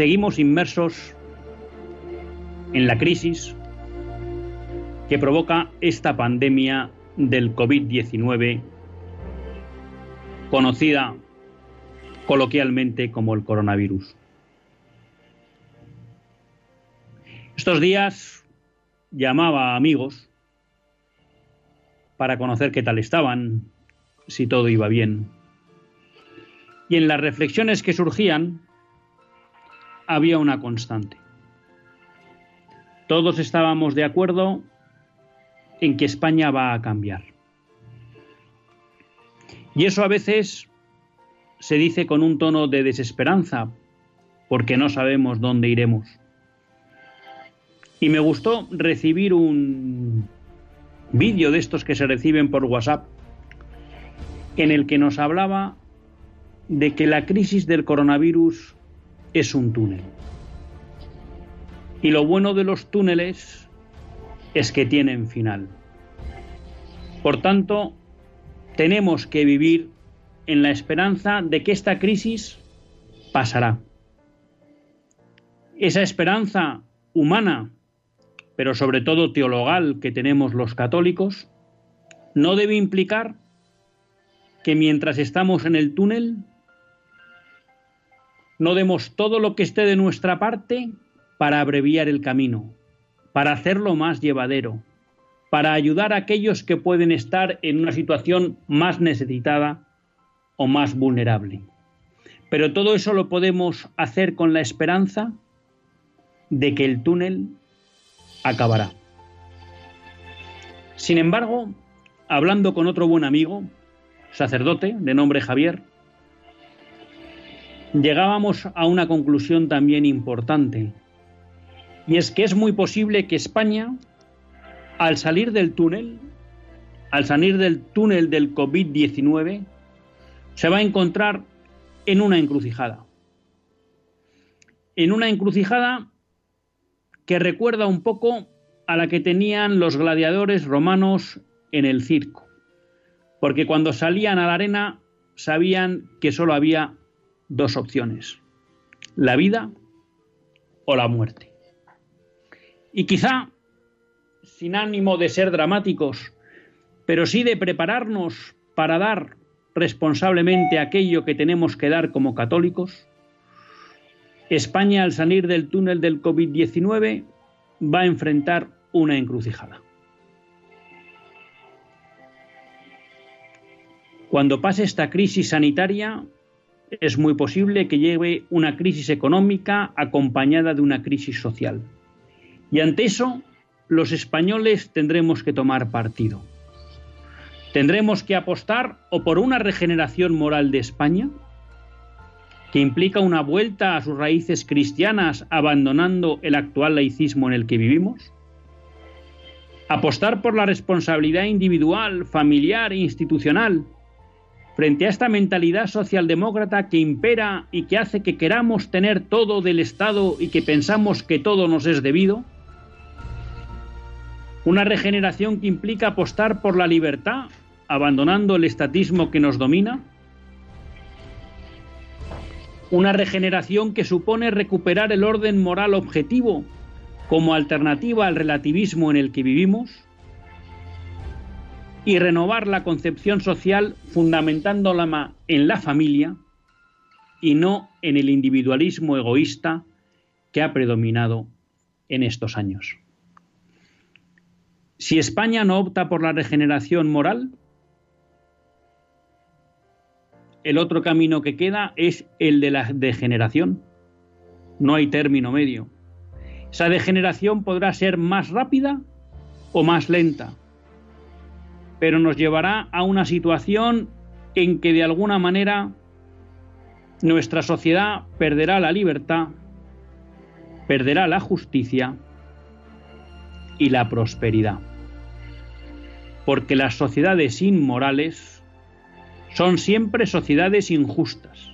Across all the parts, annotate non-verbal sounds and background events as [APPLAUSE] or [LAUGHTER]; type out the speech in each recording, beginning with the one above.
Seguimos inmersos en la crisis que provoca esta pandemia del COVID-19, conocida coloquialmente como el coronavirus. Estos días llamaba a amigos para conocer qué tal estaban, si todo iba bien. Y en las reflexiones que surgían, había una constante. Todos estábamos de acuerdo en que España va a cambiar. Y eso a veces se dice con un tono de desesperanza, porque no sabemos dónde iremos. Y me gustó recibir un vídeo de estos que se reciben por WhatsApp, en el que nos hablaba de que la crisis del coronavirus es un túnel. Y lo bueno de los túneles es que tienen final. Por tanto, tenemos que vivir en la esperanza de que esta crisis pasará. Esa esperanza humana, pero sobre todo teologal que tenemos los católicos, no debe implicar que mientras estamos en el túnel no demos todo lo que esté de nuestra parte para abreviar el camino, para hacerlo más llevadero, para ayudar a aquellos que pueden estar en una situación más necesitada o más vulnerable. Pero todo eso lo podemos hacer con la esperanza de que el túnel acabará. Sin embargo, hablando con otro buen amigo, sacerdote de nombre Javier, llegábamos a una conclusión también importante, y es que es muy posible que España, al salir del túnel, al salir del túnel del COVID-19, se va a encontrar en una encrucijada. En una encrucijada que recuerda un poco a la que tenían los gladiadores romanos en el circo, porque cuando salían a la arena sabían que solo había dos opciones, la vida o la muerte. Y quizá, sin ánimo de ser dramáticos, pero sí de prepararnos para dar responsablemente aquello que tenemos que dar como católicos, España al salir del túnel del COVID-19 va a enfrentar una encrucijada. Cuando pase esta crisis sanitaria, es muy posible que lleve una crisis económica acompañada de una crisis social. Y ante eso, los españoles tendremos que tomar partido. Tendremos que apostar o por una regeneración moral de España, que implica una vuelta a sus raíces cristianas abandonando el actual laicismo en el que vivimos, apostar por la responsabilidad individual, familiar e institucional, frente a esta mentalidad socialdemócrata que impera y que hace que queramos tener todo del Estado y que pensamos que todo nos es debido? Una regeneración que implica apostar por la libertad, abandonando el estatismo que nos domina? Una regeneración que supone recuperar el orden moral objetivo como alternativa al relativismo en el que vivimos y renovar la concepción social fundamentándola en la familia y no en el individualismo egoísta que ha predominado en estos años. Si España no opta por la regeneración moral, el otro camino que queda es el de la degeneración. No hay término medio. Esa degeneración podrá ser más rápida o más lenta, pero nos llevará a una situación en que de alguna manera nuestra sociedad perderá la libertad, perderá la justicia y la prosperidad. Porque las sociedades inmorales son siempre sociedades injustas,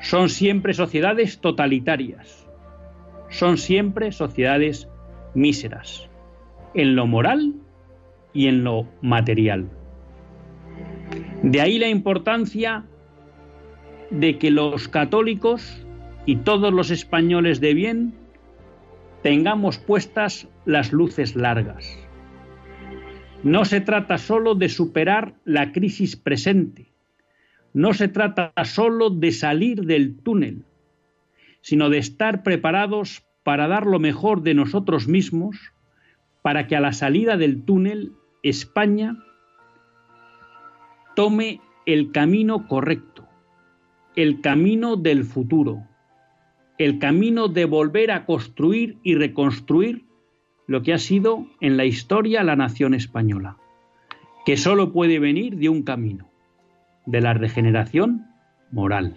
son siempre sociedades totalitarias, son siempre sociedades míseras, en lo moral y en lo material. De ahí la importancia de que los católicos y todos los españoles de bien tengamos puestas las luces largas. No se trata solo de superar la crisis presente, no se trata solo de salir del túnel, sino de estar preparados para dar lo mejor de nosotros mismos, para que a la salida del túnel España tome el camino correcto, el camino del futuro, el camino de volver a construir y reconstruir lo que ha sido en la historia la nación española, que solo puede venir de un camino, de la regeneración moral.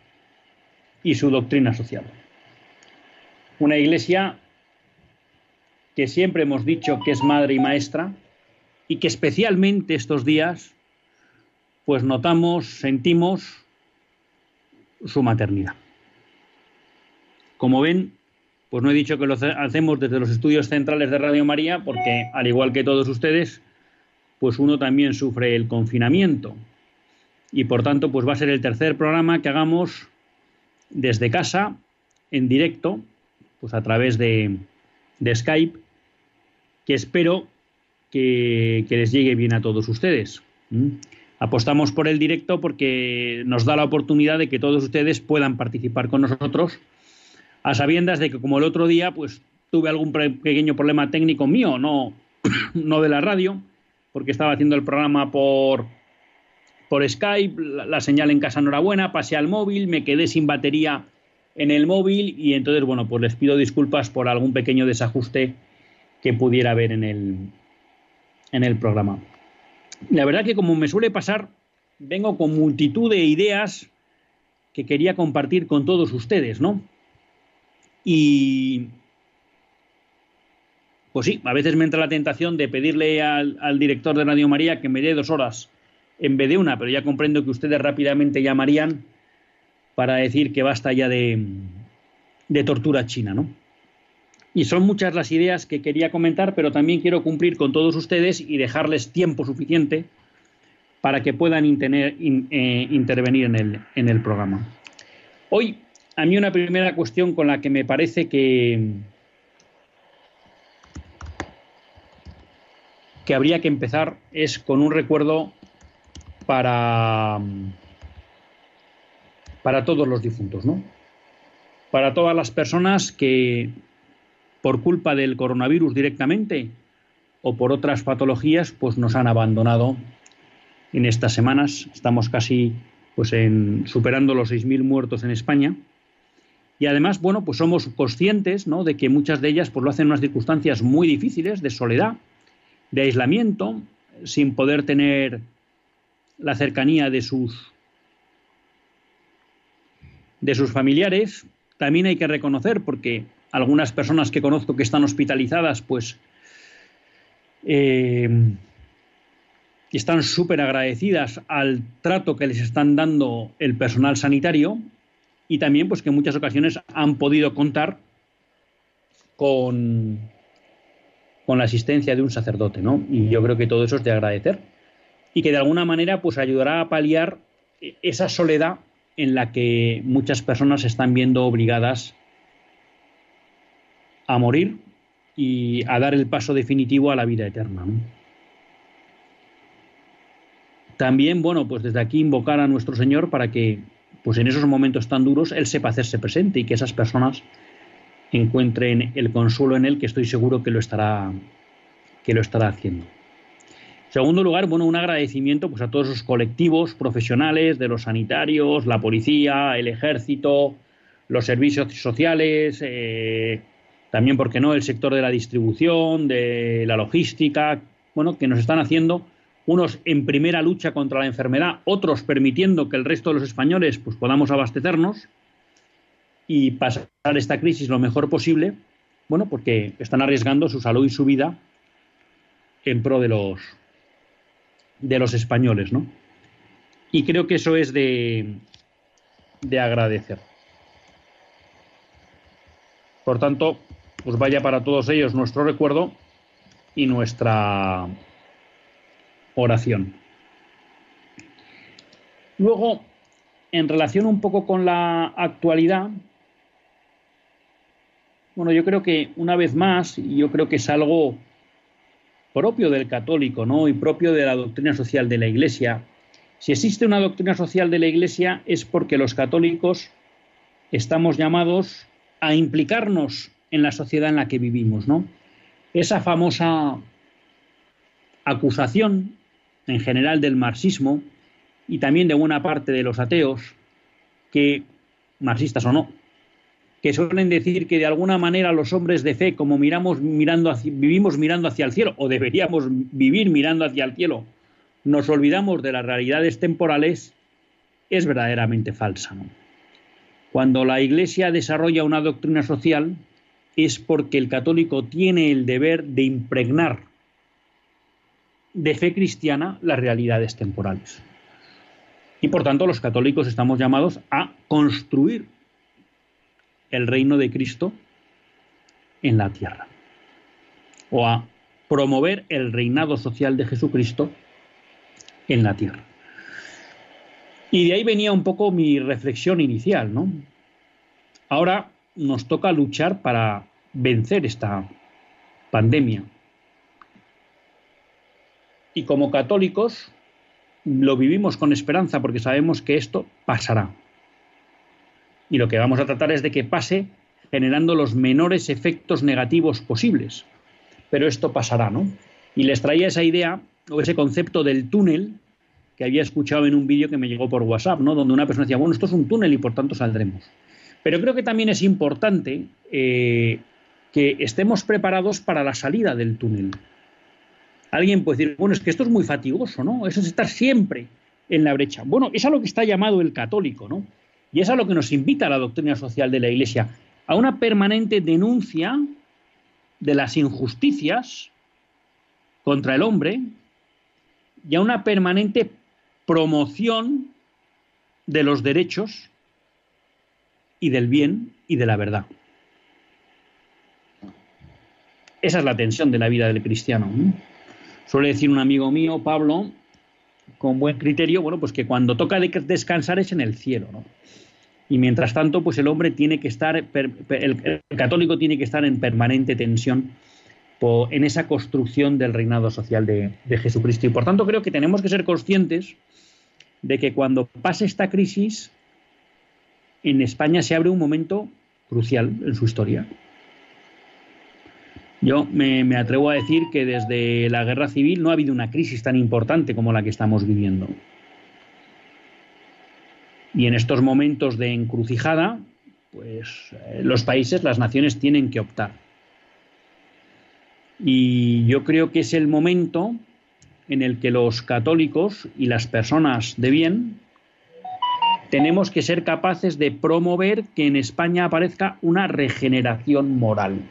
y su doctrina social. Una iglesia que siempre hemos dicho que es madre y maestra y que especialmente estos días pues notamos, sentimos su maternidad. Como ven, pues no he dicho que lo hacemos desde los estudios centrales de Radio María porque al igual que todos ustedes, pues uno también sufre el confinamiento y por tanto pues va a ser el tercer programa que hagamos desde casa, en directo, pues a través de, Skype, que espero que, les llegue bien a todos ustedes. Apostamos por el directo porque nos da la oportunidad de que todos ustedes puedan participar con nosotros, a sabiendas de que como el otro día, pues tuve algún pequeño problema técnico mío, no, [COUGHS] no de la radio, porque estaba haciendo el programa por, por Skype, la, señal en casa no era buena, pasé al móvil, me quedé sin batería en el móvil y entonces, bueno, pues les pido disculpas por algún pequeño desajuste que pudiera haber en el, en el programa. La verdad que como me suele pasar, vengo con multitud de ideas que quería compartir con todos ustedes, ¿no? Y pues sí, a veces me entra la tentación de pedirle al, al director de Radio María que me dé dos horas en vez de una, pero ya comprendo que ustedes rápidamente llamarían para decir que basta ya de, de tortura china, ¿no? Y son muchas las ideas que quería comentar, pero también quiero cumplir con todos ustedes y dejarles tiempo suficiente para que puedan eh, intervenir en el, en el programa. Hoy, a mí una primera cuestión con la que me parece que, que habría que empezar es con un recuerdo para, para todos los difuntos, ¿no? Para todas las personas que por culpa del coronavirus directamente o por otras patologías, pues nos han abandonado en estas semanas. Estamos casi pues en, superando los 6.000 muertos en España. Y además, bueno, pues somos conscientes ¿no? de que muchas de ellas pues, lo hacen en unas circunstancias muy difíciles de soledad, de aislamiento, sin poder tener la cercanía de sus, de sus familiares. También hay que reconocer, porque algunas personas que conozco que están hospitalizadas, pues eh, están súper agradecidas al trato que les están dando el personal sanitario y también pues que en muchas ocasiones han podido contar con, con la asistencia de un sacerdote, ¿no? Y yo creo que todo eso es de agradecer y que de alguna manera pues ayudará a paliar esa soledad en la que muchas personas se están viendo obligadas a morir y a dar el paso definitivo a la vida eterna. También, bueno, pues desde aquí invocar a nuestro Señor para que, pues en esos momentos tan duros, Él sepa hacerse presente y que esas personas encuentren el consuelo en Él, que estoy seguro que lo estará, que lo estará haciendo. Segundo lugar, bueno, un agradecimiento pues, a todos los colectivos profesionales de los sanitarios, la policía, el ejército, los servicios sociales, eh, también, ¿por qué no?, el sector de la distribución, de la logística, bueno, que nos están haciendo unos en primera lucha contra la enfermedad, otros permitiendo que el resto de los españoles pues, podamos abastecernos y pasar esta crisis lo mejor posible, bueno, porque están arriesgando su salud y su vida en pro de los de los españoles, ¿no? Y creo que eso es de, de agradecer. Por tanto, pues vaya para todos ellos nuestro recuerdo y nuestra oración. Luego, en relación un poco con la actualidad, bueno, yo creo que una vez más, yo creo que es algo propio del católico, ¿no? Y propio de la doctrina social de la Iglesia. Si existe una doctrina social de la Iglesia es porque los católicos estamos llamados a implicarnos en la sociedad en la que vivimos, ¿no? Esa famosa acusación en general del marxismo y también de buena parte de los ateos, que, marxistas o no, que suelen decir que de alguna manera los hombres de fe, como miramos mirando vivimos mirando hacia el cielo, o deberíamos vivir mirando hacia el cielo, nos olvidamos de las realidades temporales, es verdaderamente falsa. Cuando la Iglesia desarrolla una doctrina social, es porque el católico tiene el deber de impregnar de fe cristiana las realidades temporales. Y por tanto los católicos estamos llamados a construir el reino de Cristo en la tierra o a promover el reinado social de Jesucristo en la tierra. Y de ahí venía un poco mi reflexión inicial, ¿no? Ahora nos toca luchar para vencer esta pandemia. Y como católicos lo vivimos con esperanza porque sabemos que esto pasará. Y lo que vamos a tratar es de que pase generando los menores efectos negativos posibles. Pero esto pasará, ¿no? Y les traía esa idea o ese concepto del túnel que había escuchado en un vídeo que me llegó por WhatsApp, ¿no? Donde una persona decía, bueno, esto es un túnel y por tanto saldremos. Pero creo que también es importante eh, que estemos preparados para la salida del túnel. Alguien puede decir, bueno, es que esto es muy fatigoso, ¿no? Eso es estar siempre en la brecha. Bueno, es a lo que está llamado el católico, ¿no? Y es a lo que nos invita la doctrina social de la Iglesia, a una permanente denuncia de las injusticias contra el hombre y a una permanente promoción de los derechos y del bien y de la verdad. Esa es la tensión de la vida del cristiano. Suele decir un amigo mío, Pablo, con buen criterio, bueno, pues que cuando toca descansar es en el cielo, ¿no? Y mientras tanto, pues el hombre tiene que estar, el, católico tiene que estar en permanente tensión en esa construcción del reinado social de, de Jesucristo. Y por tanto creo que tenemos que ser conscientes de que cuando pase esta crisis, en España se abre un momento crucial en su historia. Yo me, atrevo a decir que desde la guerra civil no ha habido una crisis tan importante como la que estamos viviendo. Y en estos momentos de encrucijada, pues eh, los países, las naciones tienen que optar. Y yo creo que es el momento en el que los católicos y las personas de bien tenemos que ser capaces de promover que en España aparezca una regeneración moral.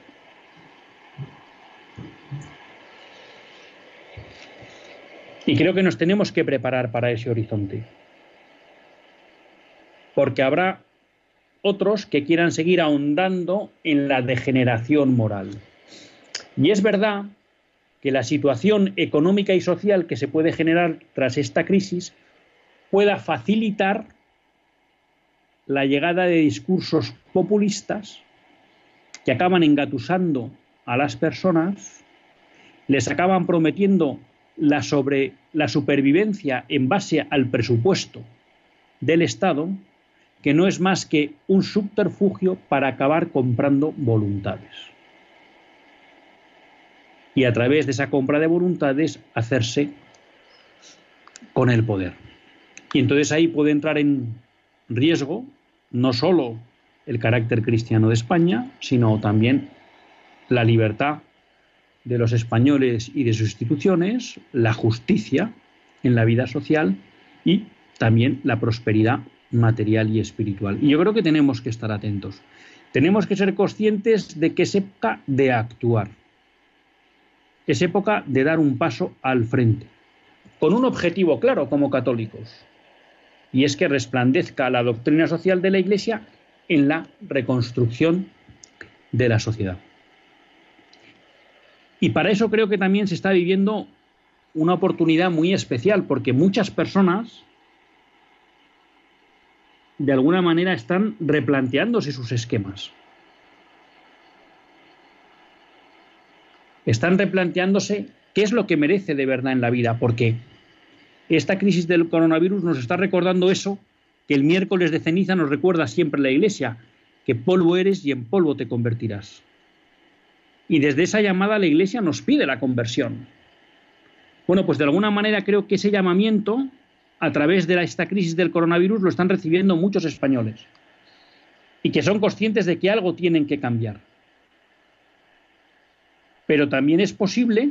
Y creo que nos tenemos que preparar para ese horizonte. Porque habrá otros que quieran seguir ahondando en la degeneración moral. Y es verdad que la situación económica y social que se puede generar tras esta crisis pueda facilitar la llegada de discursos populistas que acaban engatusando a las personas, les acaban prometiendo la, sobre, la supervivencia en base al presupuesto del Estado, que no es más que un subterfugio para acabar comprando voluntades y a través de esa compra de voluntades hacerse con el poder. Y entonces ahí puede entrar en riesgo no solo el carácter cristiano de España, sino también la libertad de los españoles y de sus instituciones, la justicia en la vida social y también la prosperidad material y espiritual. Y yo creo que tenemos que estar atentos. Tenemos que ser conscientes de que sepa de actuar. Es época de dar un paso al frente, con un objetivo claro como católicos, y es que resplandezca la doctrina social de la Iglesia en la reconstrucción de la sociedad. Y para eso creo que también se está viviendo una oportunidad muy especial, porque muchas personas de alguna manera están replanteándose sus esquemas. están replanteándose qué es lo que merece de verdad en la vida, porque esta crisis del coronavirus nos está recordando eso que el miércoles de ceniza nos recuerda siempre la Iglesia, que polvo eres y en polvo te convertirás. Y desde esa llamada la Iglesia nos pide la conversión. Bueno, pues de alguna manera creo que ese llamamiento, a través de esta crisis del coronavirus, lo están recibiendo muchos españoles. Y que son conscientes de que algo tienen que cambiar. Pero también es posible,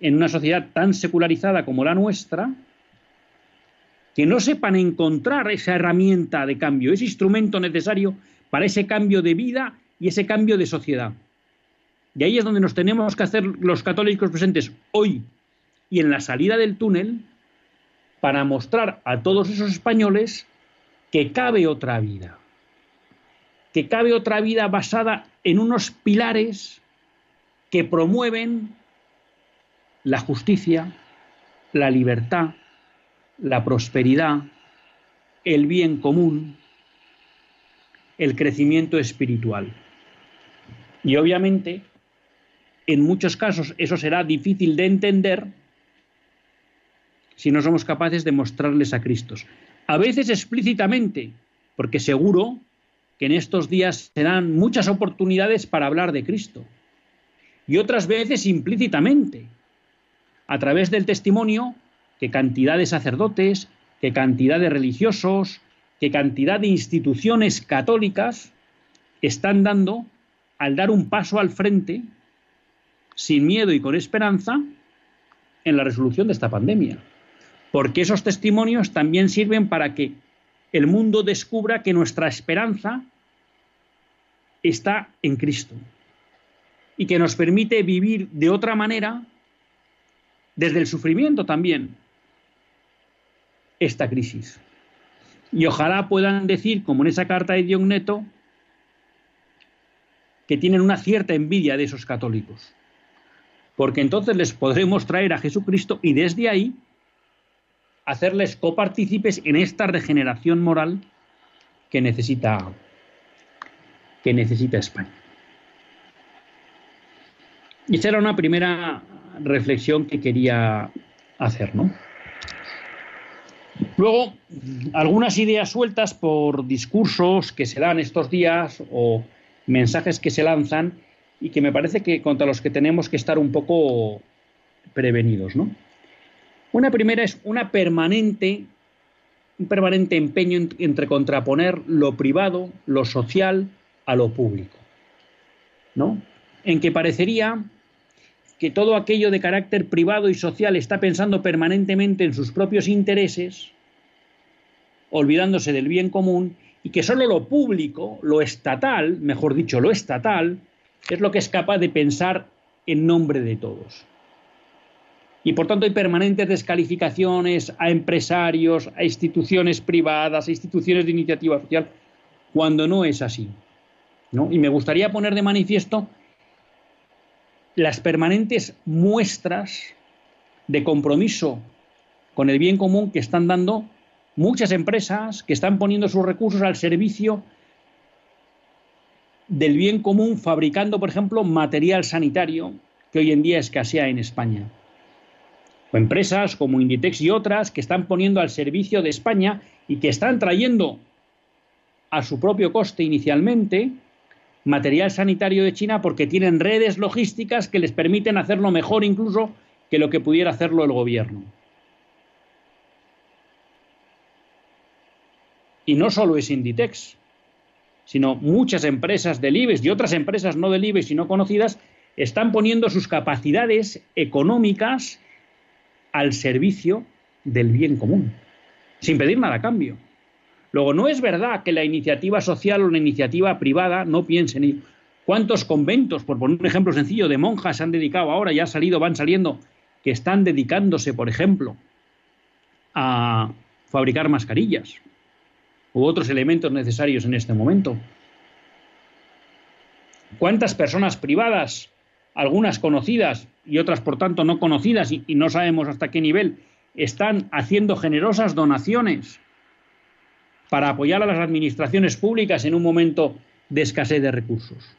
en una sociedad tan secularizada como la nuestra, que no sepan encontrar esa herramienta de cambio, ese instrumento necesario para ese cambio de vida y ese cambio de sociedad. Y ahí es donde nos tenemos que hacer los católicos presentes hoy y en la salida del túnel para mostrar a todos esos españoles que cabe otra vida, que cabe otra vida basada en unos pilares que promueven la justicia, la libertad, la prosperidad, el bien común, el crecimiento espiritual. Y obviamente, en muchos casos eso será difícil de entender si no somos capaces de mostrarles a Cristo. A veces explícitamente, porque seguro que en estos días serán muchas oportunidades para hablar de Cristo y otras veces implícitamente, a través del testimonio que cantidad de sacerdotes, que cantidad de religiosos, que cantidad de instituciones católicas están dando al dar un paso al frente, sin miedo y con esperanza, en la resolución de esta pandemia. Porque esos testimonios también sirven para que el mundo descubra que nuestra esperanza está en Cristo y que nos permite vivir de otra manera, desde el sufrimiento también, esta crisis. Y ojalá puedan decir, como en esa carta de Dion Neto, que tienen una cierta envidia de esos católicos. Porque entonces les podremos traer a Jesucristo y desde ahí hacerles copartícipes en esta regeneración moral que necesita, que necesita España. Y esa era una primera reflexión que quería hacer, ¿no? Luego, algunas ideas sueltas por discursos que se dan estos días o mensajes que se lanzan y que me parece que contra los que tenemos que estar un poco prevenidos, ¿no? Una primera es una permanente, un permanente empeño entre contraponer lo privado, lo social, a lo público, ¿no? En que parecería que todo aquello de carácter privado y social está pensando permanentemente en sus propios intereses, olvidándose del bien común, y que solo lo público, lo estatal, mejor dicho, lo estatal, es lo que es capaz de pensar en nombre de todos. Y por tanto hay permanentes descalificaciones a empresarios, a instituciones privadas, a instituciones de iniciativa social, cuando no es así. Y me gustaría poner de manifiesto las permanentes muestras de compromiso con el bien común que están dando muchas empresas que están poniendo sus recursos al servicio del bien común fabricando, por ejemplo, material sanitario que hoy en día escasea en España o empresas como Inditex y otras que están poniendo al servicio de España y que están trayendo a su propio coste inicialmente material sanitario de China porque tienen redes logísticas que les permiten hacerlo mejor incluso que lo que pudiera hacerlo el gobierno. Y no solo es Inditex, sino muchas empresas del IBEX y otras empresas no del IBEX y no conocidas están poniendo sus capacidades económicas al servicio del bien común, sin pedir nada a cambio. Luego, no es verdad que la iniciativa social o la iniciativa privada no piensen en ¿Cuántos conventos, por poner un ejemplo sencillo, de monjas se han dedicado ahora, ya han salido, van saliendo, que están dedicándose, por ejemplo, a fabricar mascarillas u otros elementos necesarios en este momento? ¿Cuántas personas privadas, algunas conocidas, y otras, por tanto, no conocidas y, no sabemos hasta qué nivel, están haciendo generosas donaciones para apoyar a las administraciones públicas en un momento de escasez de recursos.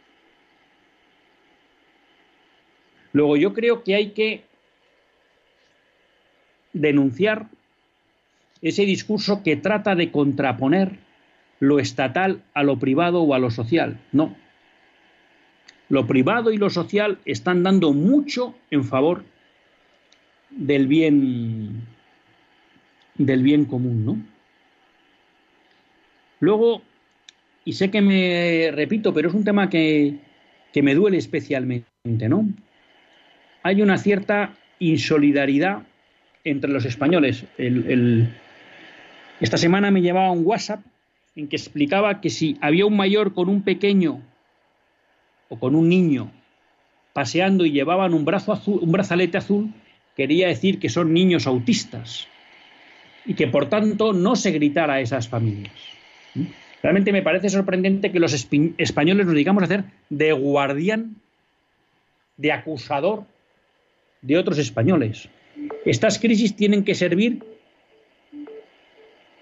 Luego yo creo que hay que denunciar ese discurso que trata de contraponer lo estatal a lo privado o a lo social. No, lo privado y lo social están dando mucho en favor del bien del bien común, ¿no? Luego, y sé que me repito, pero es un tema que, me duele especialmente, ¿no? Hay una cierta insolidaridad entre los españoles. Esta semana me llevaba un WhatsApp en que explicaba que si había un mayor con un pequeño o con un niño paseando y llevaban un, brazo azul, un brazalete azul, quería decir que son niños autistas y que por tanto no se gritara a esas familias. Realmente me parece sorprendente que los españoles nos digamos a hacer de guardián, de acusador de otros españoles. Estas crisis tienen que servir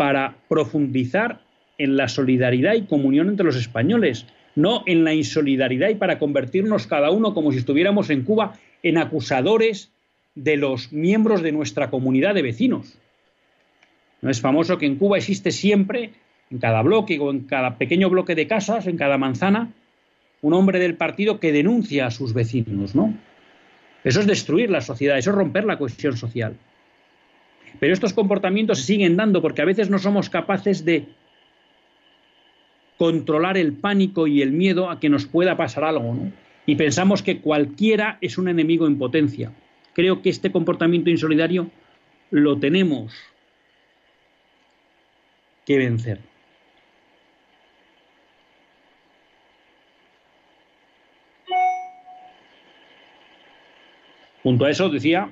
para profundizar en la solidaridad y comunión entre los españoles, no en la insolidaridad y para convertirnos cada uno como si estuviéramos en Cuba en acusadores de los miembros de nuestra comunidad de vecinos. No es famoso que en Cuba existe siempre, en cada bloque o en cada pequeño bloque de casas, en cada manzana, un hombre del partido que denuncia a sus vecinos, ¿no? Eso es destruir la sociedad, eso es romper la cohesión social. Pero estos comportamientos se siguen dando porque a veces no somos capaces de controlar el pánico y el miedo a que nos pueda pasar algo, ¿no? Y pensamos que cualquiera es un enemigo en potencia. Creo que este comportamiento insolidario lo tenemos que vencer. Junto a eso decía,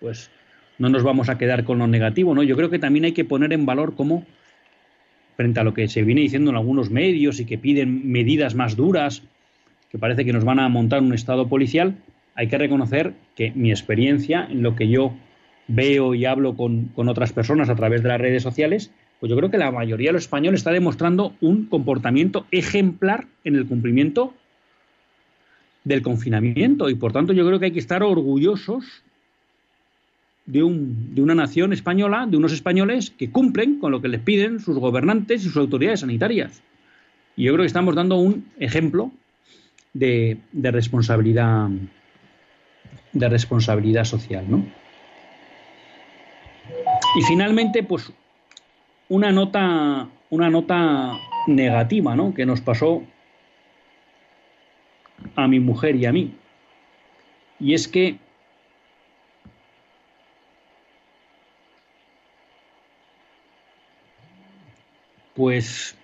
pues no nos vamos a quedar con lo negativo, ¿no? Yo creo que también hay que poner en valor cómo frente a lo que se viene diciendo en algunos medios y que piden medidas más duras, que parece que nos van a montar un estado policial, hay que reconocer que mi experiencia en lo que yo veo y hablo con, con otras personas a través de las redes sociales, pues yo creo que la mayoría de los españoles está demostrando un comportamiento ejemplar en el cumplimiento del confinamiento y por tanto yo creo que hay que estar orgullosos de, un, de, una nación española, de unos españoles que cumplen con lo que les piden sus gobernantes y sus autoridades sanitarias. Y yo creo que estamos dando un ejemplo de, de responsabilidad de responsabilidad social, ¿no? Y finalmente, pues una nota, una nota negativa, ¿no? Que nos pasó a mi mujer y a mí. Y es que pues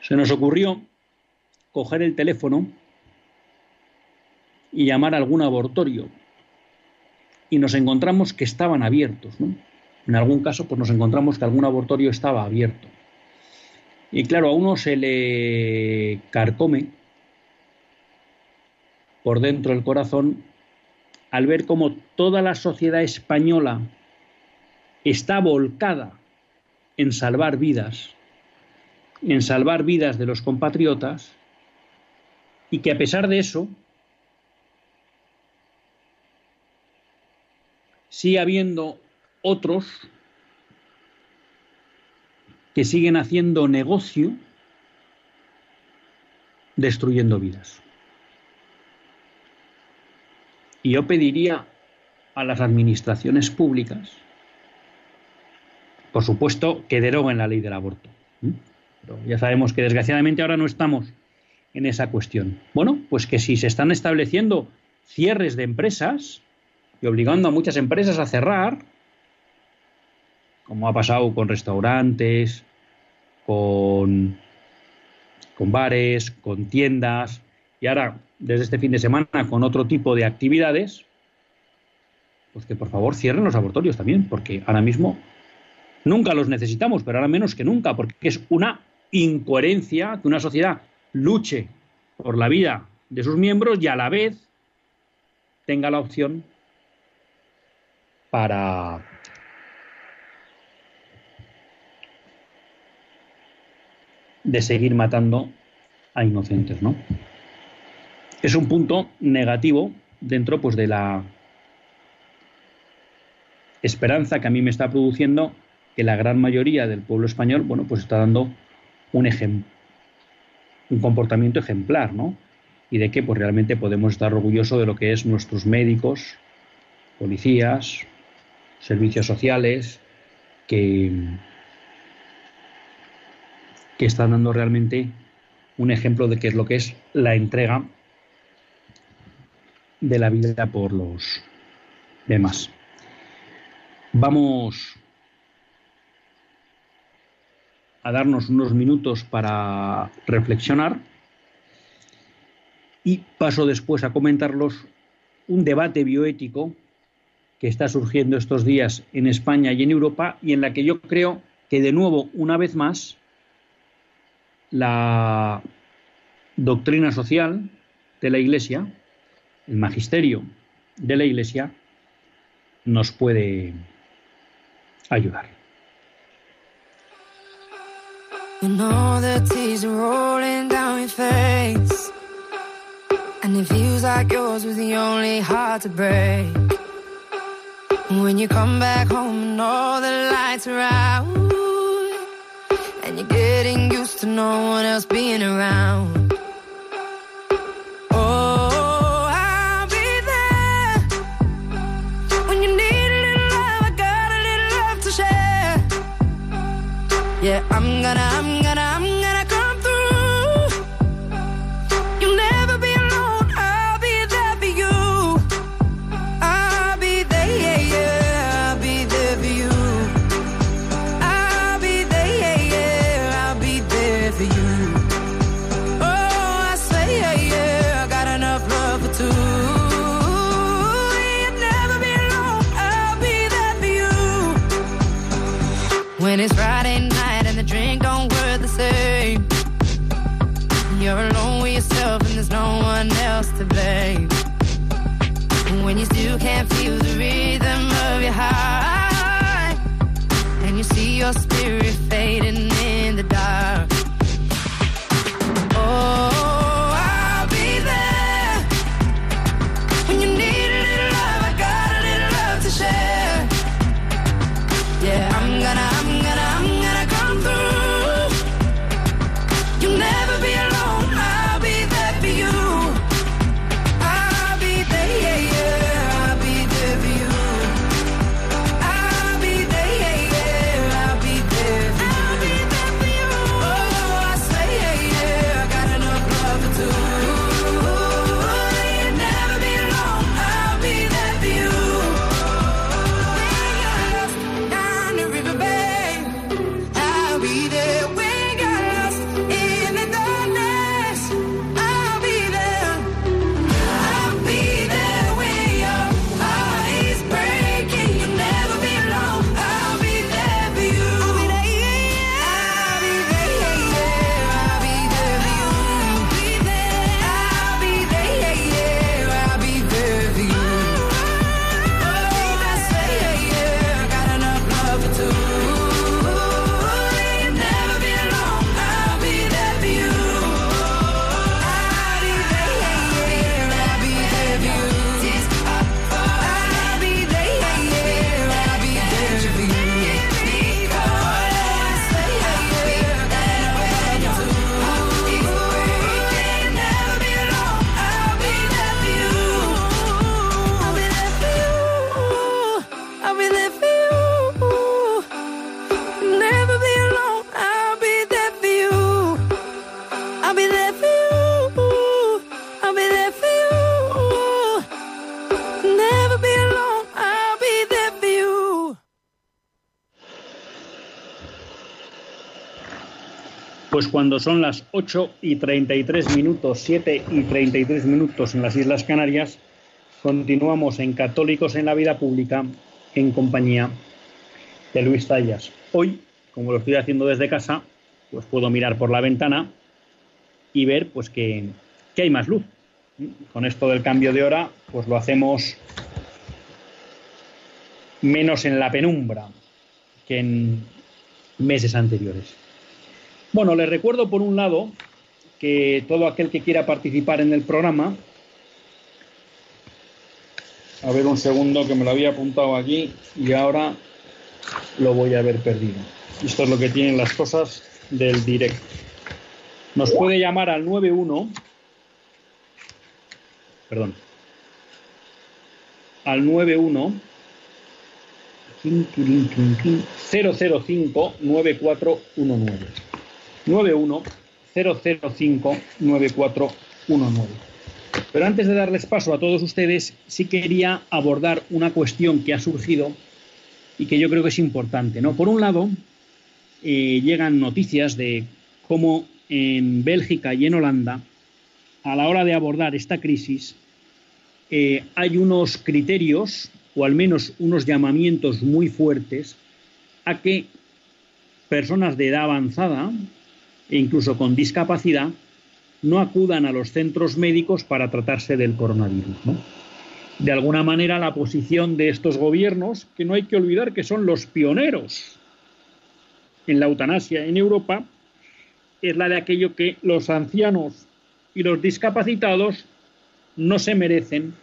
se nos ocurrió coger el teléfono y llamar a algún abortorio. Y nos encontramos que estaban abiertos, ¿no? En algún caso, pues nos encontramos que algún abortorio estaba abierto. Y claro, a uno se le carcome por dentro del corazón al ver cómo toda la sociedad española está volcada en salvar vidas, en salvar vidas de los compatriotas, y que a pesar de eso, sigue habiendo otros que siguen haciendo negocio destruyendo vidas. Y yo pediría a las administraciones públicas, por supuesto, que deroguen la ley del aborto. Pero ya sabemos que desgraciadamente ahora no estamos en esa cuestión. Bueno, pues que si se están estableciendo cierres de empresas y obligando a muchas empresas a cerrar, como ha pasado con restaurantes, con, con bares, con tiendas, y ahora desde este fin de semana con otro tipo de actividades, pues que por favor cierren los abortorios también, porque ahora mismo nunca los necesitamos, pero ahora menos que nunca, porque es una incoherencia que una sociedad luche por la vida de sus miembros y a la vez tenga la opción para de seguir matando a inocentes, ¿no? es un punto negativo dentro pues, de la esperanza que a mí me está produciendo que la gran mayoría del pueblo español bueno, pues está dando un, un comportamiento ejemplar, ¿no? Y de que pues, realmente podemos estar orgullosos de lo que es nuestros médicos, policías, servicios sociales, que, que están dando realmente un ejemplo de qué es lo que es la entrega de la vida por los demás. Vamos a darnos unos minutos para reflexionar y paso después a comentarlos un debate bioético que está surgiendo estos días en España y en Europa y en la que yo creo que de nuevo, una vez más, la doctrina social de la Iglesia el magisterio de la Iglesia nos puede ayudar. You know the tears are rolling down your face. And it feels like yours was the only heart to break. When you come back home and all the lights are out And you're getting used to no one else being around. Yeah, I'm gonna, When it's Friday night and the drink don't work the same. You're alone with yourself and there's no one else to blame. When you still can't feel the rhythm of your heart. And you see your spirit cuando son las 8 y 33 minutos, 7 y 33 minutos en las Islas Canarias, continuamos en Católicos en la Vida Pública en compañía de Luis Zayas. Hoy, como lo estoy haciendo desde casa, pues puedo mirar por la ventana y ver pues que, que hay más luz. Con esto del cambio de hora, pues lo hacemos menos en la penumbra que en meses anteriores. Bueno, les recuerdo por un lado que todo aquel que quiera participar en el programa, a ver un segundo que me lo había apuntado aquí y ahora lo voy a haber perdido. Esto es lo que tienen las cosas del directo. Nos puede llamar al 91, perdón, al 91 005 9419. 91 005 9419. Pero antes de darles paso a todos ustedes, sí quería abordar una cuestión que ha surgido y que yo creo que es importante. ¿no? Por un lado, eh, llegan noticias de cómo en Bélgica y en Holanda, a la hora de abordar esta crisis, eh, hay unos criterios o al menos unos llamamientos muy fuertes a que personas de edad avanzada e incluso con discapacidad no acudan a los centros médicos para tratarse del coronavirus. De alguna manera la posición de estos gobiernos, que no hay que olvidar que son los pioneros en la eutanasia en Europa, es la de aquello que los ancianos y los discapacitados no se merecen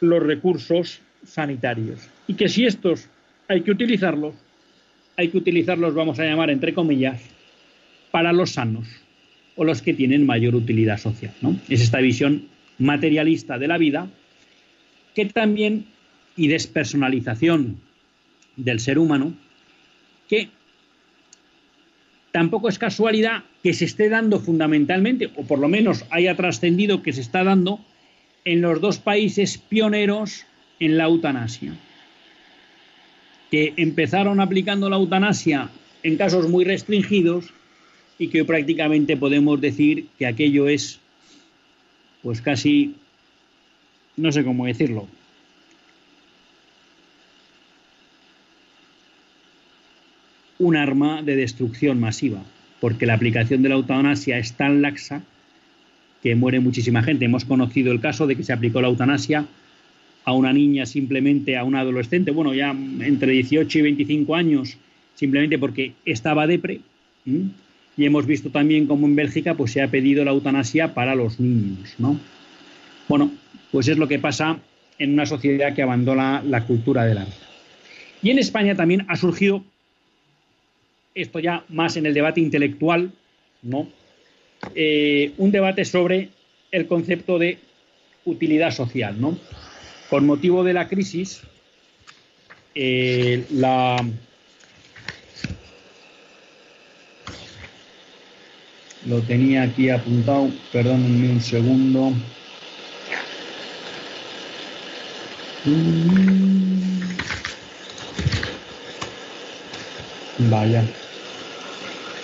los recursos sanitarios y que si estos hay que utilizarlos, hay que utilizarlos, vamos a llamar entre comillas, para los sanos o los que tienen mayor utilidad social. ¿no? Es esta visión materialista de la vida que también, y despersonalización del ser humano, que tampoco es casualidad que se esté dando fundamentalmente, o por lo menos haya trascendido que se está dando en los dos países pioneros en la eutanasia, que empezaron aplicando la eutanasia en casos muy restringidos y que prácticamente podemos decir que aquello es, pues casi, no sé cómo decirlo, un arma de destrucción masiva, porque la aplicación de la eutanasia es tan laxa que muere muchísima gente. Hemos conocido el caso de que se aplicó la eutanasia a una niña simplemente, a una adolescente, bueno, ya entre 18 y 25 años, simplemente porque estaba depre. Y hemos visto también cómo en Bélgica pues, se ha pedido la eutanasia para los niños, ¿no? Bueno, pues es lo que pasa en una sociedad que abandona la cultura de la vida. Y en España también ha surgido, esto ya más en el debate intelectual, ¿no? Eh, un debate sobre el concepto de utilidad social, ¿no? Con motivo de la crisis, eh, la, lo tenía aquí apuntado, perdónenme un segundo. Vaya.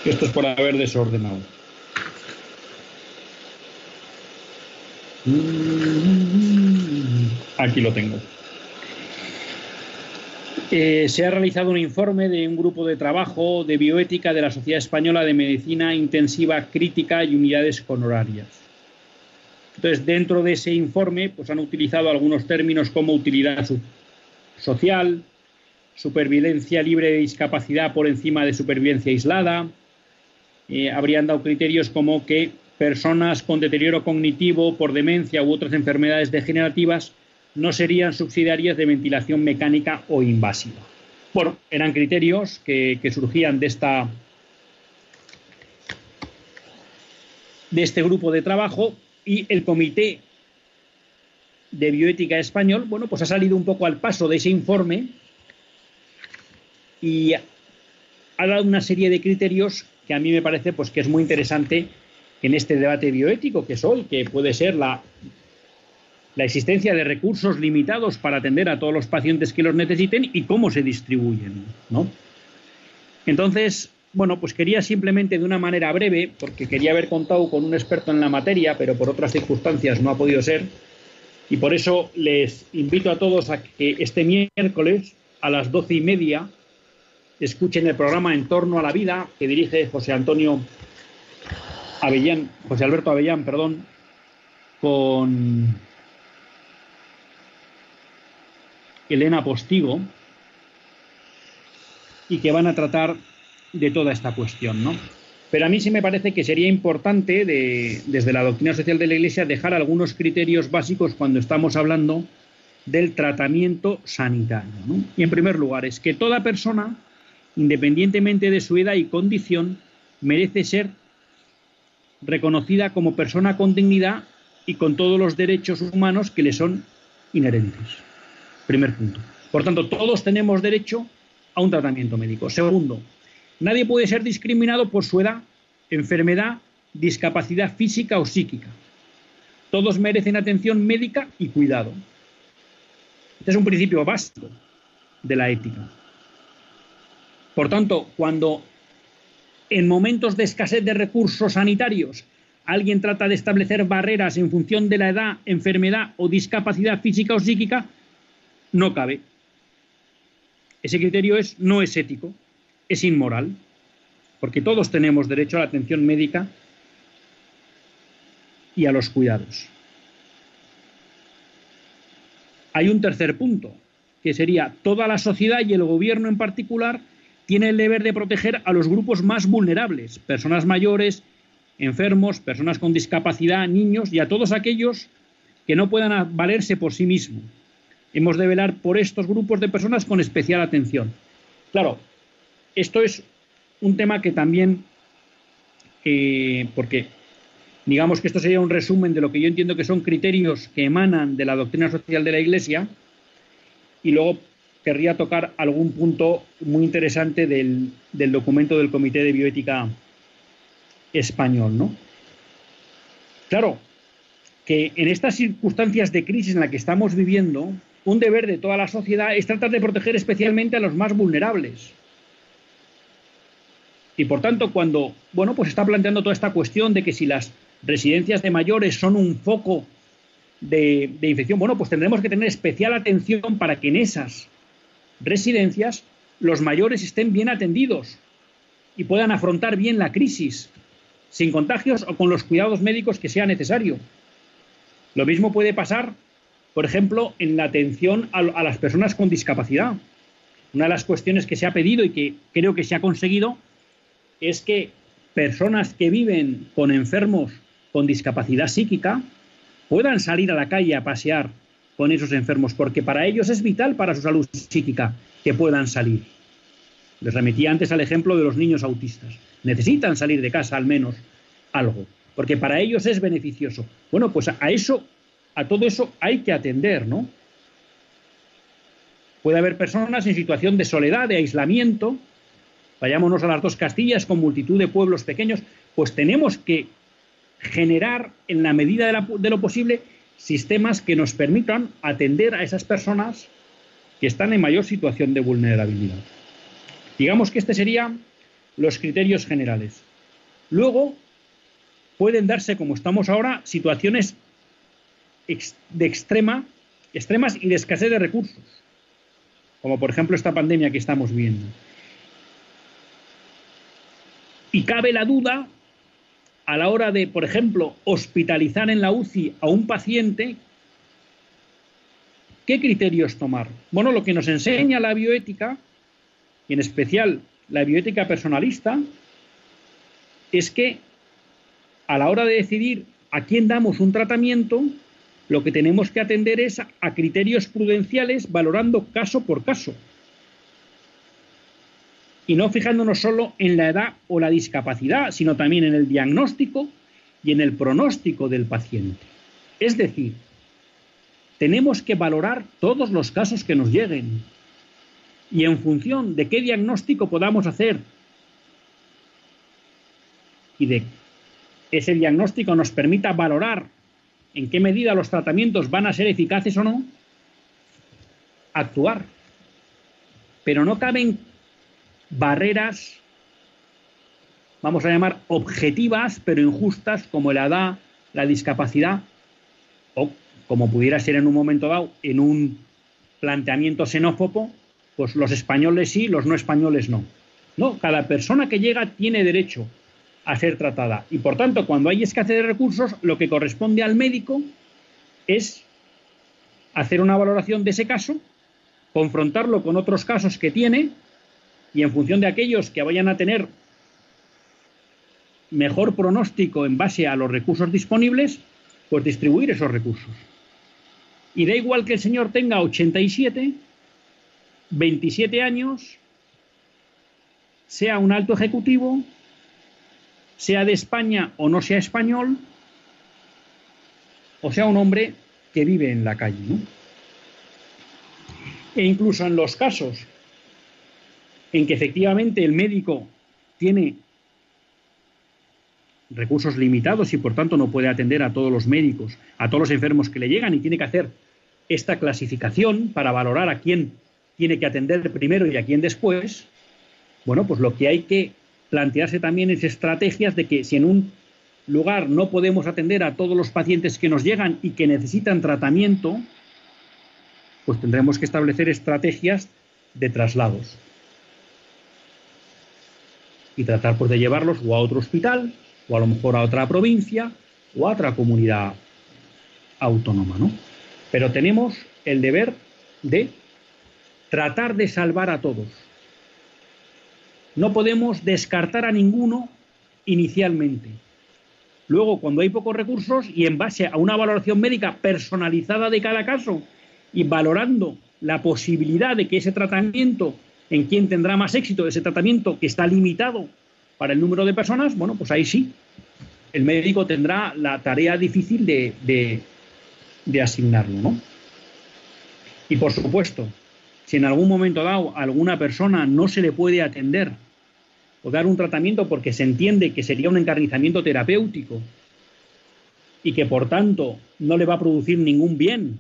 Esto es por haber desordenado. Aquí lo tengo. Eh, se ha realizado un informe de un grupo de trabajo de bioética de la Sociedad Española de Medicina Intensiva Crítica y Unidades Honorarias. Entonces, dentro de ese informe, pues han utilizado algunos términos como utilidad so- social, supervivencia libre de discapacidad por encima de supervivencia aislada. Eh, habrían dado criterios como que personas con deterioro cognitivo por demencia u otras enfermedades degenerativas no serían subsidiarias de ventilación mecánica o invasiva. Bueno, eran criterios que, surgían de esta de este grupo de trabajo y el comité de bioética español, bueno, pues ha salido un poco al paso de ese informe y ha dado una serie de criterios que a mí me parece pues que es muy interesante en este debate bioético que es hoy, que puede ser la, la existencia de recursos limitados para atender a todos los pacientes que los necesiten y cómo se distribuyen, ¿no? Entonces, bueno, pues quería simplemente de una manera breve, porque quería haber contado con un experto en la materia, pero por otras circunstancias no ha podido ser, y por eso les invito a todos a que este miércoles a las doce y media escuchen el programa En torno a la vida que dirige José Antonio Avellán, José Alberto Avellán, perdón, con Elena Postigo y que van a tratar de toda esta cuestión, ¿no? Pero a mí sí me parece que sería importante, de- desde la doctrina social de la Iglesia, dejar algunos criterios básicos cuando estamos hablando del tratamiento sanitario. Y en primer lugar, es que toda persona, independientemente de su edad y condición, merece ser reconocida como persona con dignidad y con todos los derechos humanos que le son inherentes. Primer punto. Por tanto, todos tenemos derecho a un tratamiento médico. Segundo, nadie puede ser discriminado por su edad, enfermedad, discapacidad física o psíquica. Todos merecen atención médica y cuidado. Este es un principio básico de la ética. Por tanto, cuando en momentos de escasez de recursos sanitarios alguien trata de establecer barreras en función de la edad, enfermedad o discapacidad física o psíquica, no cabe. Ese criterio es, no es ético, es inmoral, porque todos tenemos derecho a la atención médica y a los cuidados. Hay un tercer punto, que sería toda la sociedad y el gobierno en particular tiene el deber de proteger a los grupos más vulnerables, personas mayores, enfermos, personas con discapacidad, niños y a todos aquellos que no puedan valerse por sí mismos. Hemos de velar por estos grupos de personas con especial atención. Claro, esto es un tema que también, eh, porque digamos que esto sería un resumen de lo que yo entiendo que son criterios que emanan de la doctrina social de la Iglesia, y luego querría tocar algún punto muy interesante del, del documento del Comité de Bioética Español, ¿no? Claro, que en estas circunstancias de crisis en la que estamos viviendo, un deber de toda la sociedad es tratar de proteger especialmente a los más vulnerables. Y por tanto, cuando, bueno, pues está planteando toda esta cuestión de que si las residencias de mayores son un foco de, infección, bueno, pues tendremos que tener especial atención para que en esas residencias los mayores estén bien atendidos y puedan afrontar bien la crisis sin contagios o con los cuidados médicos que sea necesario. Lo mismo puede pasar, por ejemplo, en la atención a, las personas con discapacidad. Una de las cuestiones que se ha pedido y que creo que se ha conseguido es que personas que viven con enfermos con discapacidad psíquica puedan salir a la calle a pasear con esos enfermos, porque para ellos es vital para su salud psíquica que puedan salir. Les remití antes al ejemplo de los niños autistas. Necesitan salir de casa al menos algo, porque para ellos es beneficioso. Bueno, pues a eso, a todo eso hay que atender, ¿no? Puede haber personas en situación de soledad, de aislamiento. Vayámonos a las dos Castillas con multitud de pueblos pequeños, pues tenemos que generar, en la medida de, lo posible, sistemas que nos permitan atender a esas personas que están en mayor situación de vulnerabilidad. Digamos que este serían los criterios generales. Luego pueden darse, como estamos ahora, situaciones de extrema, extremas y de escasez de recursos, como por ejemplo esta pandemia que estamos viendo. Y cabe la duda a la hora de, por ejemplo, hospitalizar en la UCI a un paciente, ¿qué criterios tomar? Bueno, lo que nos enseña la bioética, y en especial la bioética personalista, es que a la hora de decidir a quién damos un tratamiento, lo que tenemos que atender es a criterios prudenciales valorando caso por caso y no fijándonos solo en la edad o la discapacidad, sino también en el diagnóstico y en el pronóstico del paciente. Es decir, tenemos que valorar todos los casos que nos lleguen y en función de qué diagnóstico podamos hacer y de ese diagnóstico nos permita valorar en qué medida los tratamientos van a ser eficaces o no, actuar. Pero no caben barreras, vamos a llamar objetivas, pero injustas, como la edad, la discapacidad, o como pudiera ser en un momento dado, en un planteamiento xenófobo, pues los españoles sí, los no españoles no. No, cada persona que llega tiene derecho a ser tratada. Y por tanto, cuando hay escasez de recursos, lo que corresponde al médico es hacer una valoración de ese caso, confrontarlo con otros casos que tiene y en función de aquellos que vayan a tener mejor pronóstico en base a los recursos disponibles, pues distribuir esos recursos. Y da igual que el señor tenga 87, 27 años, sea un alto ejecutivo, sea de España o no sea español, o sea un hombre que vive en la calle. E incluso en los casos en que efectivamente el médico tiene recursos limitados y por tanto no puede atender a todos los médicos, a todos los enfermos que le llegan y tiene que hacer esta clasificación para valorar a quién tiene que atender primero y a quién después, bueno, pues lo que hay que plantearse también es estrategias de que si en un lugar no podemos atender a todos los pacientes que nos llegan y que necesitan tratamiento, pues tendremos que establecer estrategias de traslados y tratar pues, de llevarlos o a otro hospital o a lo mejor a otra provincia o a otra comunidad autónoma, ¿no? Pero tenemos el deber de tratar de salvar a todos. No podemos descartar a ninguno inicialmente. Luego, cuando hay pocos recursos y en base a una valoración médica personalizada de cada caso y valorando la posibilidad de que ese tratamiento en quién tendrá más éxito ese tratamiento que está limitado para el número de personas, bueno, pues ahí sí, el médico tendrá la tarea difícil de, de, de asignarlo, ¿no? Y por supuesto, si en algún momento dado a alguna persona no se le puede atender o dar un tratamiento porque se entiende que sería un encarnizamiento terapéutico y que por tanto no le va a producir ningún bien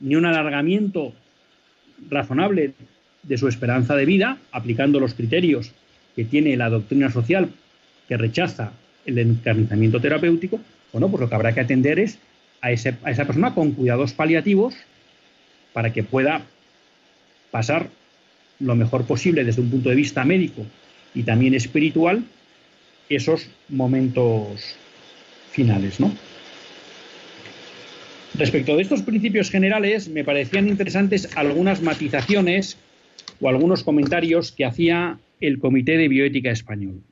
ni un alargamiento razonable de su esperanza de vida, aplicando los criterios que tiene la doctrina social que rechaza el encarnizamiento terapéutico, bueno, pues lo que habrá que atender es a, a esa persona con cuidados paliativos para que pueda pasar lo mejor posible desde un punto de vista médico y también espiritual esos momentos finales, ¿no? Respecto de estos principios generales, me parecían interesantes algunas matizaciones o algunos comentarios que hacía el Comité de Bioética Español.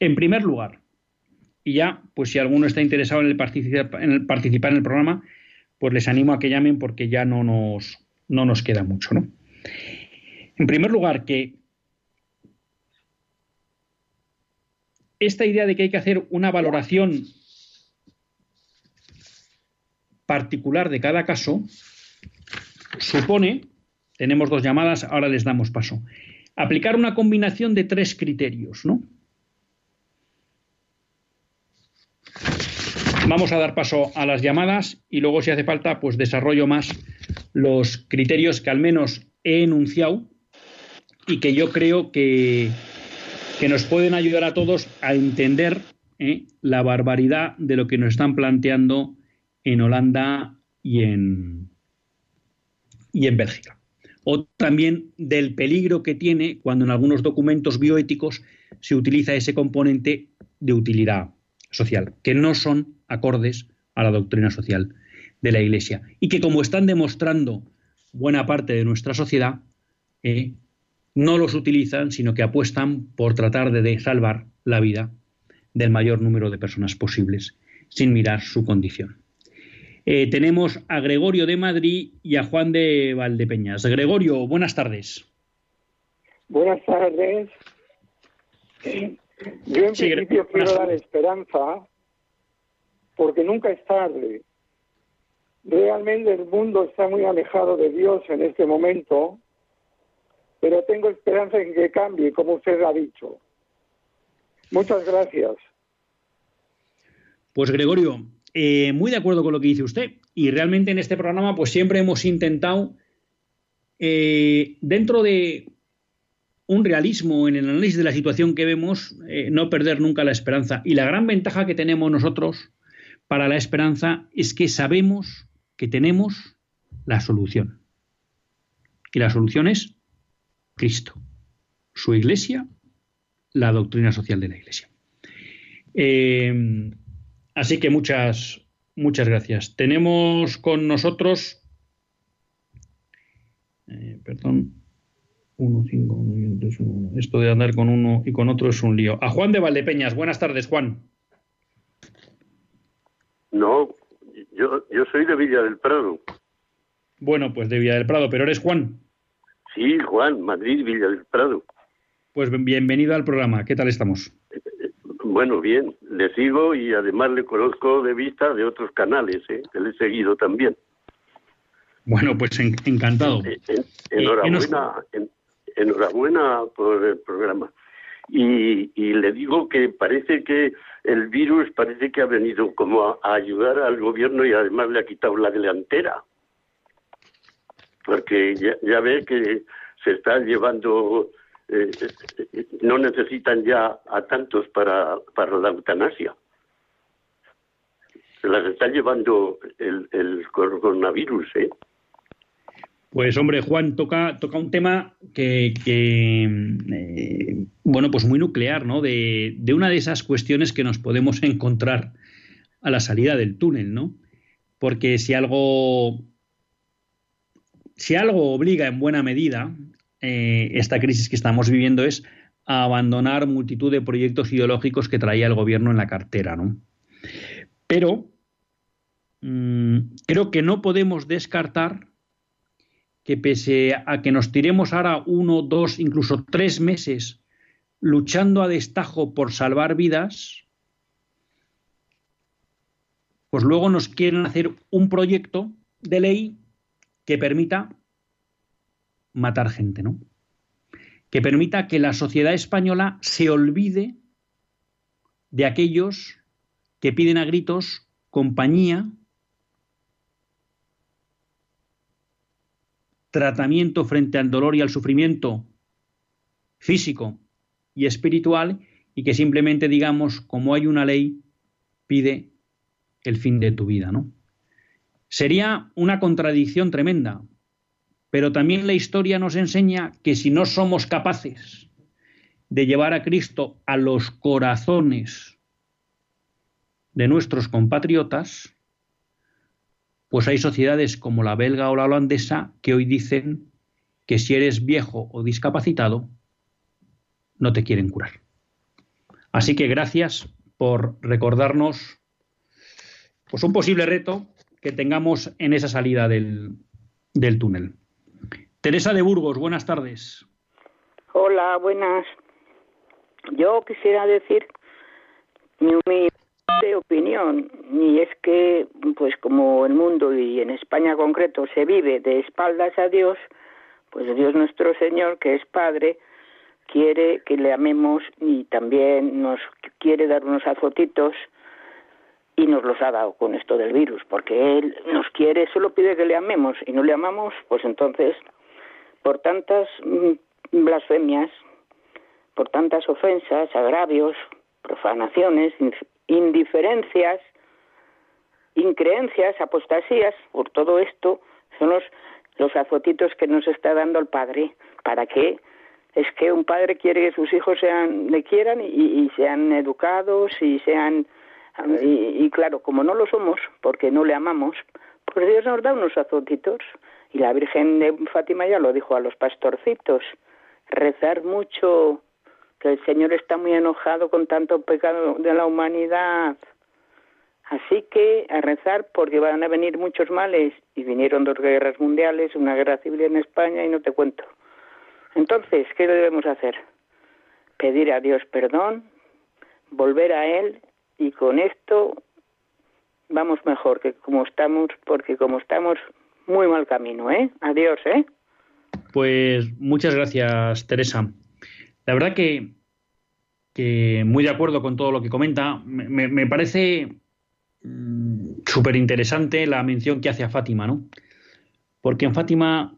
En primer lugar, y ya, pues si alguno está interesado en, participar, en el participar en el programa, pues les animo a que llamen porque ya no nos, no nos queda mucho, ¿no? En primer lugar, que esta idea de que hay que hacer una valoración particular de cada caso supone, tenemos dos llamadas, ahora les damos paso, aplicar una combinación de tres criterios, ¿no? Vamos a dar paso a las llamadas y luego, si hace falta, pues desarrollo más los criterios que al menos he enunciado y que yo creo que, que nos pueden ayudar a todos a entender ¿eh? la barbaridad de lo que nos están planteando en Holanda y en, y en Bélgica. O también del peligro que tiene cuando en algunos documentos bioéticos se utiliza ese componente de utilidad social, que no son acordes a la doctrina social de la Iglesia y que, como están demostrando buena parte de nuestra sociedad, eh, no los utilizan, sino que apuestan por tratar de salvar la vida del mayor número de personas posibles, sin mirar su condición. Eh, tenemos a Gregorio de Madrid y a Juan de Valdepeñas. Gregorio, buenas tardes. Buenas tardes. Yo en Sí, principio quiero dar esperanza porque nunca es tarde. Realmente el mundo está muy alejado de Dios en este momento, pero tengo esperanza en que cambie, como usted ha dicho. Muchas gracias. Pues Gregorio, eh, muy de acuerdo con lo que dice usted. Y realmente en este programa, pues siempre hemos intentado, eh, dentro de un realismo en el análisis de la situación que vemos, eh, no perder nunca la esperanza. Y la gran ventaja que tenemos nosotros para la esperanza es que sabemos que tenemos la solución. Y la solución es Cristo, su iglesia, la doctrina social de la iglesia. Eh, así que muchas, muchas gracias. Tenemos con nosotros, eh, perdón, uno, cinco, uno, y entonces uno. esto de andar con uno y con otro es un lío. A Juan de Valdepeñas, buenas tardes, Juan. No, yo, yo soy de Villa del Prado. Bueno, pues de Villa del Prado, pero eres Juan. Sí, Juan, Madrid, Villa del Prado. Pues bienvenido al programa. ¿Qué tal estamos? Bueno, bien, le sigo y además le conozco de vista de otros canales, ¿eh? que le he seguido también. Bueno, pues en- encantado. Eh, eh, enhorabuena, en- enhorabuena por el programa. Y, y le digo que parece que el virus parece que ha venido como a, ayudar al gobierno y además le ha quitado la delantera. Porque ya, ve que se está llevando, eh, no necesitan ya a tantos para, para la eutanasia. Se las está llevando el, el coronavirus, ¿eh? Pues hombre, Juan, toca, toca un tema que, eh, bueno, pues muy nuclear, ¿no? De, de una de esas cuestiones que nos podemos encontrar a la salida del túnel, ¿no? Porque si algo, si algo obliga en buena medida eh, esta crisis que estamos viviendo es a abandonar multitud de proyectos ideológicos que traía el gobierno en la cartera, ¿no? Pero mm, creo que no podemos descartar que pese a que nos tiremos ahora uno, dos, incluso tres meses luchando a destajo por salvar vidas, pues luego nos quieren hacer un proyecto de ley que permita matar gente, ¿no? Que permita que la sociedad española se olvide de aquellos que piden a gritos compañía, tratamiento frente al dolor y al sufrimiento físico y espiritual y que simplemente digamos, como hay una ley, pide el fin de tu vida, ¿no? Sería una contradicción tremenda, pero también la historia nos enseña que si no somos capaces de llevar a Cristo a los corazones de nuestros compatriotas, pues hay sociedades como la belga o la holandesa que hoy dicen que si eres viejo o discapacitado, no te quieren curar. Así que gracias por recordarnos pues un posible reto que tengamos en esa salida del, del túnel. Teresa de Burgos, buenas tardes. Hola, buenas. Yo quisiera decir mi opinión, y es que, pues como el mundo y en España concreto se vive de espaldas a Dios, pues Dios nuestro Señor, que es Padre, quiere que le amemos y también nos quiere dar unos azotitos y nos los ha dado con esto del virus, porque Él nos quiere, solo pide que le amemos y no le amamos, pues entonces, por tantas mm, blasfemias, por tantas ofensas, agravios, profanaciones, indiferencias, increencias, apostasías, por todo esto, son los, los azotitos que nos está dando el Padre. ¿Para qué? Es que un padre quiere que sus hijos sean, le quieran y, y sean educados y sean y, y, claro, como no lo somos, porque no le amamos, pues Dios nos da unos azotitos. Y la Virgen de Fátima ya lo dijo a los pastorcitos, rezar mucho, que el Señor está muy enojado con tanto pecado de la humanidad. Así que a rezar porque van a venir muchos males y vinieron dos guerras mundiales, una guerra civil en España y no te cuento. Entonces, ¿qué debemos hacer? Pedir a Dios perdón, volver a Él y con esto vamos mejor que como estamos, porque como estamos muy mal camino, ¿eh? Adiós, ¿eh? Pues muchas gracias, Teresa. La verdad que, muy de acuerdo con todo lo que comenta. Me, me parece mmm, súper interesante la mención que hace a Fátima, ¿no? Porque en Fátima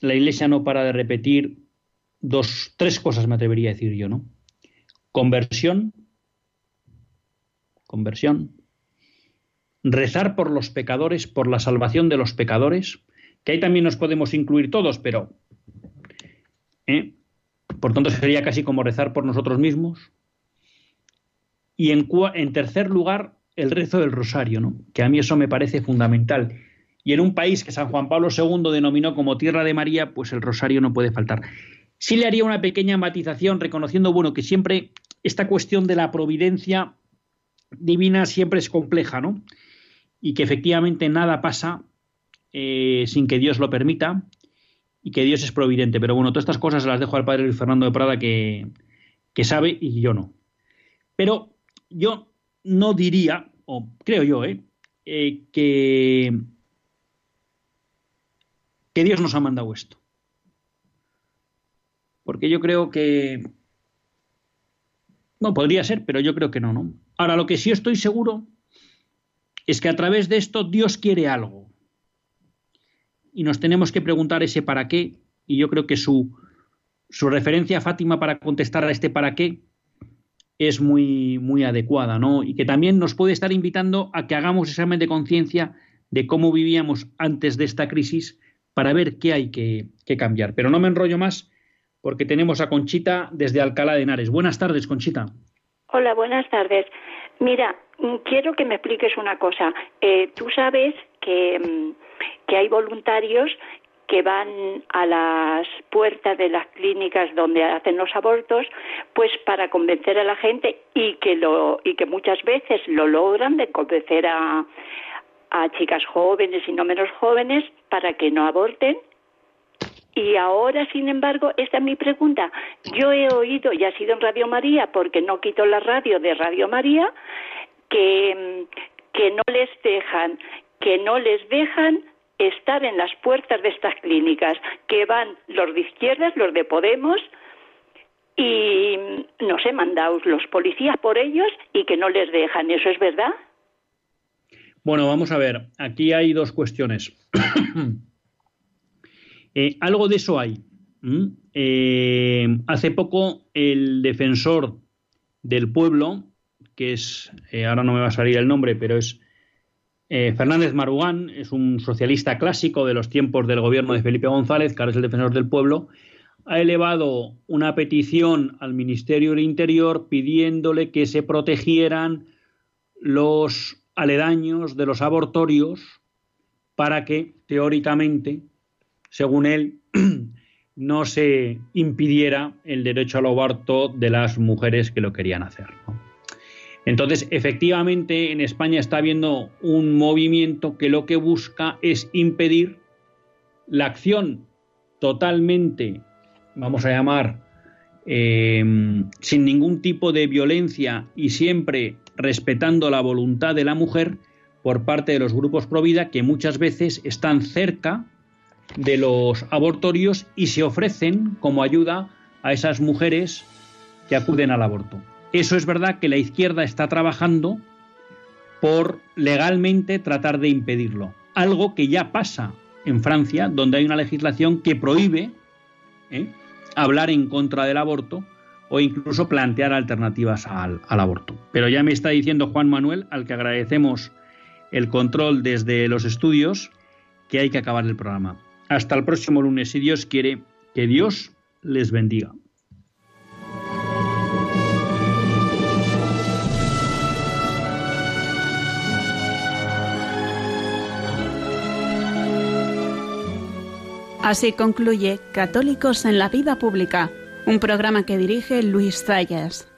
la Iglesia no para de repetir dos, tres cosas, me atrevería a decir yo, ¿no? Conversión, conversión, rezar por los pecadores, por la salvación de los pecadores, que ahí también nos podemos incluir todos, pero ¿eh? Por tanto sería casi como rezar por nosotros mismos. Y en, tercer lugar, el rezo del rosario, ¿no? que a mí eso me parece fundamental. Y en un país que San Juan Pablo II denominó como tierra de María, pues el rosario no puede faltar. Sí le haría una pequeña matización reconociendo, bueno, que siempre esta cuestión de la providencia divina siempre es compleja, ¿no? Y que efectivamente nada pasa eh, sin que Dios lo permita y que Dios es providente. Pero bueno, todas estas cosas las dejo al padre Luis Fernando de Prada que, que sabe y yo no. Pero yo no diría, o creo yo, ¿eh? eh que, que Dios nos ha mandado esto. Porque yo creo que no, podría ser, pero yo creo que no, ¿no? Ahora, lo que sí estoy seguro es que a través de esto Dios quiere algo. Y nos tenemos que preguntar ese para qué. Y yo creo que su, su referencia Fátima para contestar a este para qué es muy, muy adecuada, ¿no? Y que también nos puede estar invitando a que hagamos examen de conciencia de cómo vivíamos antes de esta crisis para ver qué hay que, que cambiar. Pero no me enrollo más porque tenemos a Conchita desde Alcalá de Henares. Buenas tardes, Conchita. Hola, buenas tardes. Mira, mm, quiero que me expliques una cosa. Eh, Tú sabes que, mm, que hay voluntarios que van a las puertas de las clínicas donde hacen los abortos, pues para convencer a la gente y que lo y que muchas veces lo logran de convencer a, a chicas jóvenes y no menos jóvenes para que no aborten y ahora, sin embargo, esta es mi pregunta. Yo he oído, y ha sido en Radio María, porque no quito la radio de Radio María, que, que no les dejan, que no les dejan estar en las puertas de estas clínicas, que van los de izquierdas, los de Podemos, y no sé, mandaos los policías por ellos y que no les dejan. ¿Eso es verdad? Bueno, vamos a ver. Aquí hay dos cuestiones. [COUGHS] Eh, algo de eso hay. Eh, hace poco el defensor del pueblo, que es, eh, ahora no me va a salir el nombre, pero es Fernández Marugán, es un socialista clásico de los tiempos del gobierno de Felipe González, que ahora es el defensor del pueblo, ha elevado una petición al Ministerio del Interior pidiéndole que se protegieran los aledaños de los abortorios para que, teóricamente, según él, [CLEARS THROAT] no se impidiera el derecho al aborto de las mujeres que lo querían hacer. Entonces, efectivamente, en España está habiendo un movimiento que lo que busca es impedir la acción totalmente, vamos a llamar, eh, sin ningún tipo de violencia y siempre respetando la voluntad de la mujer por parte de los grupos pro vida que muchas veces están cerca de los abortorios y se ofrecen como ayuda a esas mujeres que acuden al aborto. Eso es verdad que la izquierda está trabajando por legalmente tratar de impedirlo. Algo que ya pasa en Francia, donde hay una legislación que prohíbe ¿eh? hablar en contra del aborto o incluso plantear alternativas al, al aborto. Pero ya me está diciendo Juan Manuel, al que agradecemos el control desde los estudios, que hay que acabar el programa. Hasta el próximo lunes, si Dios quiere, que Dios les bendiga. Así concluye Católicos en la Vida Pública, un programa que dirige Luis Zayas.